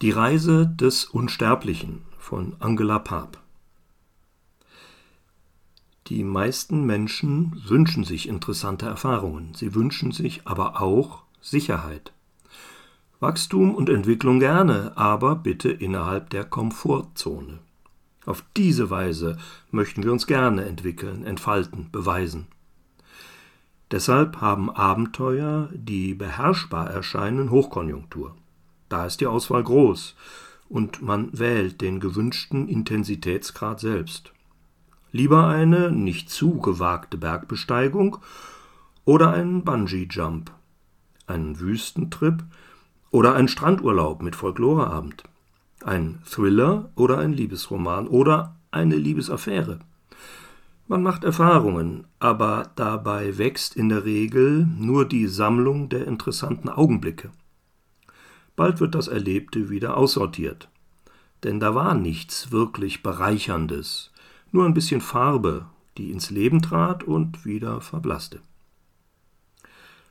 Die Reise des Unsterblichen von Angela Paap Die meisten Menschen wünschen sich interessante Erfahrungen, sie wünschen sich aber auch Sicherheit. Wachstum und Entwicklung gerne, aber bitte innerhalb der Komfortzone. Auf diese Weise möchten wir uns gerne entwickeln, entfalten, beweisen. Deshalb haben Abenteuer, die beherrschbar erscheinen, Hochkonjunktur. Da ist die Auswahl groß und man wählt den gewünschten Intensitätsgrad selbst. Lieber eine nicht zu gewagte Bergbesteigung oder einen Bungee-Jump, einen Wüstentrip oder einen Strandurlaub mit Folkloreabend, ein Thriller oder ein Liebesroman oder eine Liebesaffäre. Man macht Erfahrungen, aber dabei wächst in der Regel nur die Sammlung der interessanten Augenblicke. Bald wird das Erlebte wieder aussortiert. Denn da war nichts wirklich Bereicherndes, nur ein bisschen Farbe, die ins Leben trat und wieder verblasste.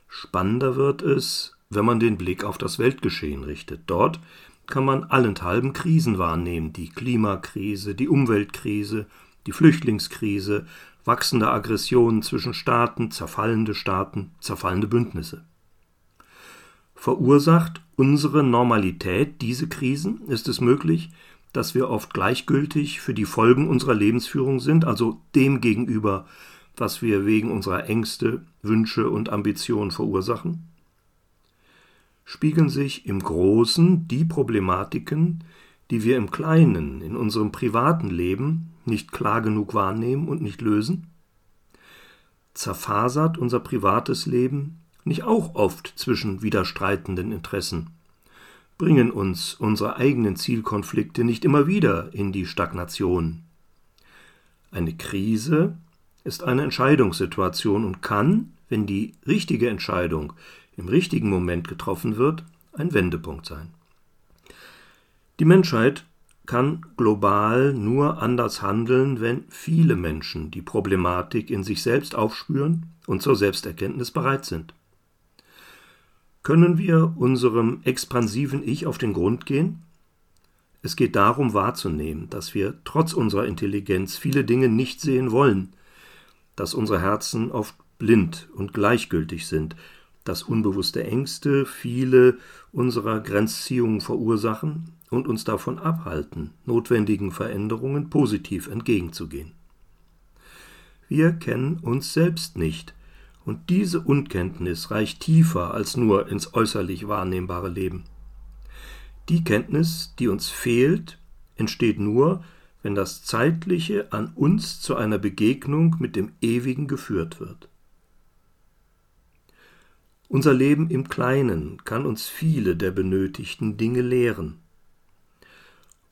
Spannender wird es, wenn man den Blick auf das Weltgeschehen richtet. Dort kann man allenthalben Krisen wahrnehmen, die Klimakrise, die Umweltkrise, die Flüchtlingskrise, wachsende Aggressionen zwischen Staaten, zerfallende Staaten, zerfallende Bündnisse. Verursacht unsere Normalität diese Krisen? Ist es möglich, dass wir oft gleichgültig für die Folgen unserer Lebensführung sind, also dem gegenüber, was wir wegen unserer Ängste, Wünsche und Ambitionen verursachen? Spiegeln sich im Großen die Problematiken, die wir im Kleinen, in unserem privaten Leben nicht klar genug wahrnehmen und nicht lösen? Zerfasert unser privates Leben nicht auch oft zwischen widerstreitenden Interessen? Bringen uns unsere eigenen Zielkonflikte nicht immer wieder in die Stagnation? Eine Krise ist eine Entscheidungssituation und kann, wenn die richtige Entscheidung im richtigen Moment getroffen wird, ein Wendepunkt sein. Die Menschheit kann global nur anders handeln, wenn viele Menschen die Problematik in sich selbst aufspüren und zur Selbsterkenntnis bereit sind. Können wir unserem expansiven Ich auf den Grund gehen? Es geht darum wahrzunehmen, dass wir trotz unserer Intelligenz viele Dinge nicht sehen wollen, dass unsere Herzen oft blind und gleichgültig sind, dass unbewusste Ängste viele unserer Grenzziehungen verursachen und uns davon abhalten, notwendigen Veränderungen positiv entgegenzugehen. Wir kennen uns selbst nicht, und diese Unkenntnis reicht tiefer als nur ins äußerlich wahrnehmbare Leben. Die Kenntnis, die uns fehlt, entsteht nur, wenn das Zeitliche an uns zu einer Begegnung mit dem Ewigen geführt wird. Unser Leben im Kleinen kann uns viele der benötigten Dinge lehren.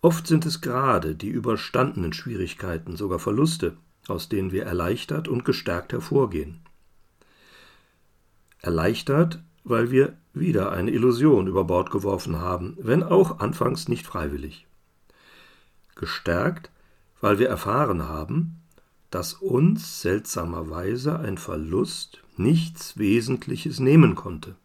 Oft sind es gerade die überstandenen Schwierigkeiten, sogar Verluste, aus denen wir erleichtert und gestärkt hervorgehen. Erleichtert, weil wir wieder eine Illusion über Bord geworfen haben, wenn auch anfangs nicht freiwillig. Gestärkt, weil wir erfahren haben, dass uns seltsamerweise ein Verlust nichts Wesentliches nehmen konnte.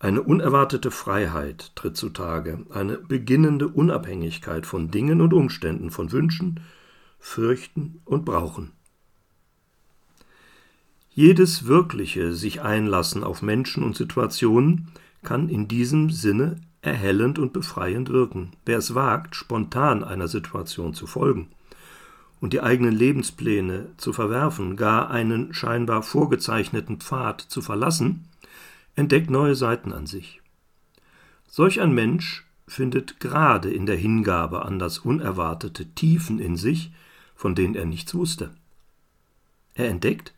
Eine unerwartete Freiheit tritt zutage, eine beginnende Unabhängigkeit von Dingen und Umständen, von Wünschen, Fürchten und Brauchen. Jedes wirkliche sich einlassen auf Menschen und Situationen kann in diesem Sinne erhellend und befreiend wirken. Wer es wagt, spontan einer Situation zu folgen und die eigenen Lebenspläne zu verwerfen, gar einen scheinbar vorgezeichneten Pfad zu verlassen, entdeckt neue Seiten an sich. Solch ein Mensch findet gerade in der Hingabe an das Unerwartete Tiefen in sich, von denen er nichts wusste. Er entdeckt,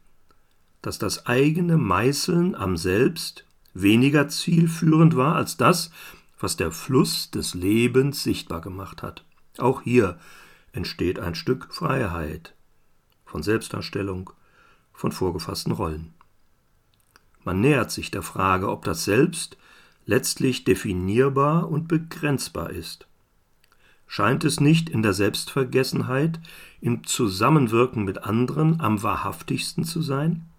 dass das eigene Meißeln am Selbst weniger zielführend war als das, was der Fluss des Lebens sichtbar gemacht hat. Auch hier entsteht ein Stück Freiheit von Selbstdarstellung, von vorgefassten Rollen. Man nähert sich der Frage, ob das Selbst letztlich definierbar und begrenzbar ist. Scheint es nicht in der Selbstvergessenheit, im Zusammenwirken mit anderen am wahrhaftigsten zu sein?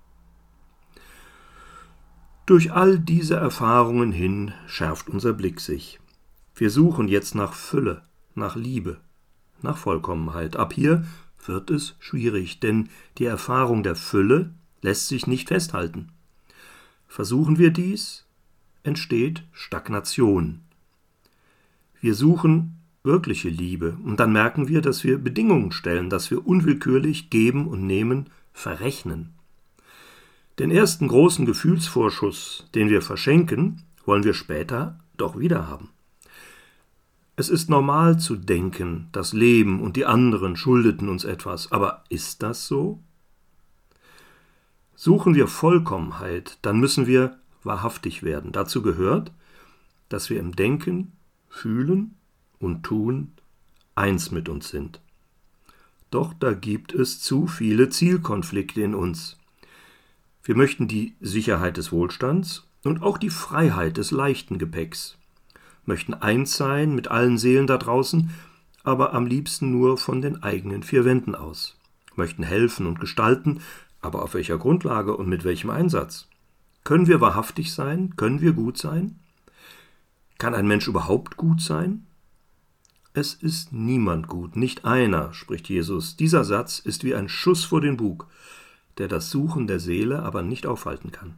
Durch all diese Erfahrungen hin schärft unser Blick sich. Wir suchen jetzt nach Fülle, nach Liebe, nach Vollkommenheit. Ab hier wird es schwierig, denn die Erfahrung der Fülle lässt sich nicht festhalten. Versuchen wir dies, entsteht Stagnation. Wir suchen wirkliche Liebe und dann merken wir, dass wir Bedingungen stellen, dass wir unwillkürlich geben und nehmen verrechnen. Den ersten großen Gefühlsvorschuss, den wir verschenken, wollen wir später doch wieder haben. Es ist normal zu denken, das Leben und die anderen schuldeten uns etwas, aber ist das so? Suchen wir Vollkommenheit, dann müssen wir wahrhaftig werden. Dazu gehört, dass wir im Denken, Fühlen und Tun eins mit uns sind. Doch da gibt es zu viele Zielkonflikte in uns. Wir möchten die Sicherheit des Wohlstands und auch die Freiheit des leichten Gepäcks, möchten eins sein mit allen Seelen da draußen, aber am liebsten nur von den eigenen vier Wänden aus, möchten helfen und gestalten, aber auf welcher Grundlage und mit welchem Einsatz? Können wir wahrhaftig sein? Können wir gut sein? Kann ein Mensch überhaupt gut sein? Es ist niemand gut, nicht einer, spricht Jesus. Dieser Satz ist wie ein Schuss vor den Bug, der das Suchen der Seele aber nicht aufhalten kann.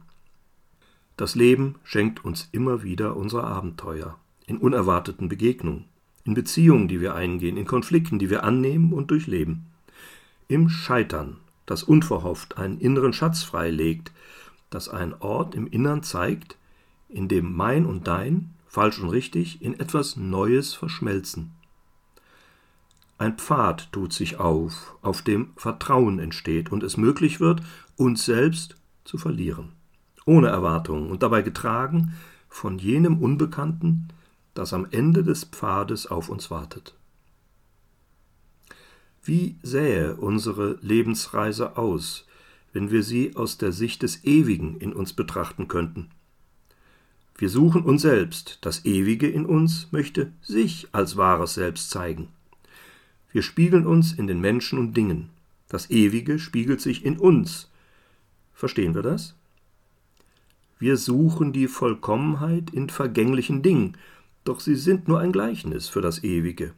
Das Leben schenkt uns immer wieder unsere Abenteuer, in unerwarteten Begegnungen, in Beziehungen, die wir eingehen, in Konflikten, die wir annehmen und durchleben. Im Scheitern das unverhofft einen inneren Schatz freilegt, das einen Ort im Innern zeigt, in dem mein und dein, falsch und richtig, in etwas Neues verschmelzen. Ein Pfad tut sich auf, auf dem Vertrauen entsteht und es möglich wird, uns selbst zu verlieren, ohne Erwartungen und dabei getragen von jenem Unbekannten, das am Ende des Pfades auf uns wartet. Wie sähe unsere Lebensreise aus, wenn wir sie aus der Sicht des Ewigen in uns betrachten könnten? Wir suchen uns selbst, das Ewige in uns möchte sich als wahres Selbst zeigen. Wir spiegeln uns in den Menschen und Dingen, das Ewige spiegelt sich in uns. Verstehen wir das? Wir suchen die Vollkommenheit in vergänglichen Dingen, doch sie sind nur ein Gleichnis für das Ewige.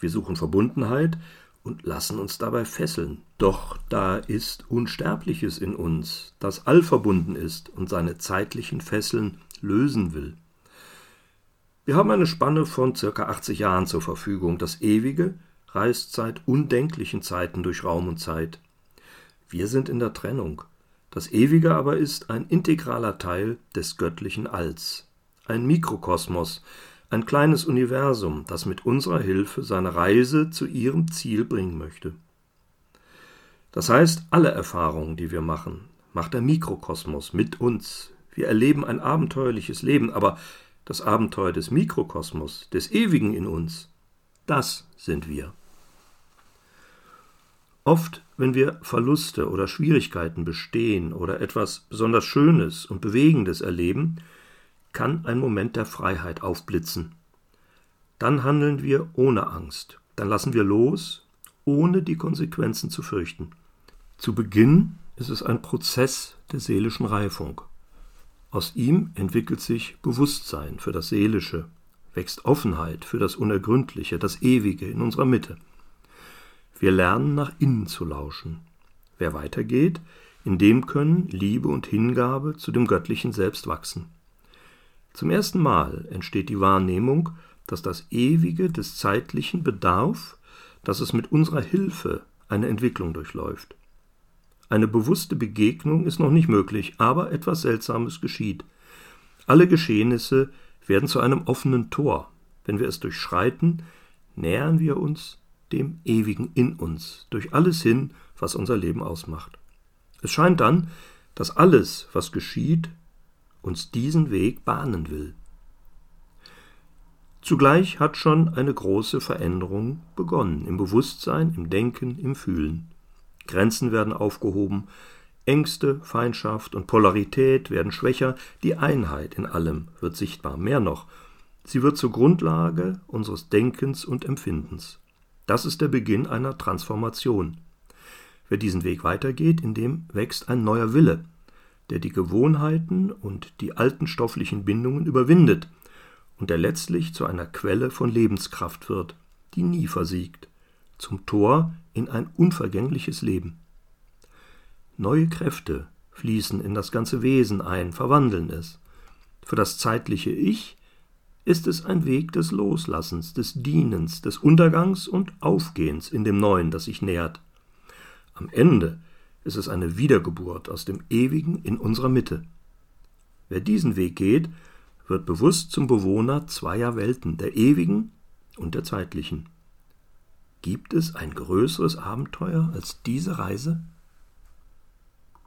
Wir suchen Verbundenheit und lassen uns dabei fesseln. Doch da ist Unsterbliches in uns, das allverbunden ist und seine zeitlichen Fesseln lösen will. Wir haben eine Spanne von circa 80 Jahren zur Verfügung. Das Ewige reist seit undenklichen Zeiten durch Raum und Zeit. Wir sind in der Trennung. Das Ewige aber ist ein integraler Teil des göttlichen Alls, ein Mikrokosmos, ein kleines Universum, das mit unserer Hilfe seine Reise zu ihrem Ziel bringen möchte. Das heißt, alle Erfahrungen, die wir machen, macht der Mikrokosmos mit uns. Wir erleben ein abenteuerliches Leben, aber das Abenteuer des Mikrokosmos, des Ewigen in uns, das sind wir. Oft, wenn wir Verluste oder Schwierigkeiten bestehen oder etwas besonders Schönes und Bewegendes erleben, kann ein Moment der Freiheit aufblitzen. Dann handeln wir ohne Angst, dann lassen wir los, ohne die Konsequenzen zu fürchten. Zu Beginn ist es ein Prozess der seelischen Reifung. Aus ihm entwickelt sich Bewusstsein für das Seelische, wächst Offenheit für das Unergründliche, das Ewige in unserer Mitte. Wir lernen nach innen zu lauschen. Wer weitergeht, in dem können Liebe und Hingabe zu dem göttlichen Selbst wachsen. Zum ersten Mal entsteht die Wahrnehmung, dass das Ewige des Zeitlichen bedarf, dass es mit unserer Hilfe eine Entwicklung durchläuft. Eine bewusste Begegnung ist noch nicht möglich, aber etwas Seltsames geschieht. Alle Geschehnisse werden zu einem offenen Tor. Wenn wir es durchschreiten, nähern wir uns dem Ewigen in uns, durch alles hin, was unser Leben ausmacht. Es scheint dann, dass alles, was geschieht, uns diesen Weg bahnen will. Zugleich hat schon eine große Veränderung begonnen, im Bewusstsein, im Denken, im Fühlen. Grenzen werden aufgehoben, Ängste, Feindschaft und Polarität werden schwächer, die Einheit in allem wird sichtbar, mehr noch, sie wird zur Grundlage unseres Denkens und Empfindens. Das ist der Beginn einer Transformation. Wer diesen Weg weitergeht, in dem wächst ein neuer Wille, der die Gewohnheiten und die alten stofflichen Bindungen überwindet und der letztlich zu einer Quelle von Lebenskraft wird, die nie versiegt, zum Tor in ein unvergängliches Leben. Neue Kräfte fließen in das ganze Wesen ein, verwandeln es. Für das zeitliche Ich ist es ein Weg des Loslassens, des Dienens, des Untergangs und Aufgehens in dem Neuen, das sich nähert. Am Ende ist es eine Wiedergeburt aus dem Ewigen in unserer Mitte. Wer diesen Weg geht, wird bewusst zum Bewohner zweier Welten, der ewigen und der zeitlichen. Gibt es ein größeres Abenteuer als diese Reise?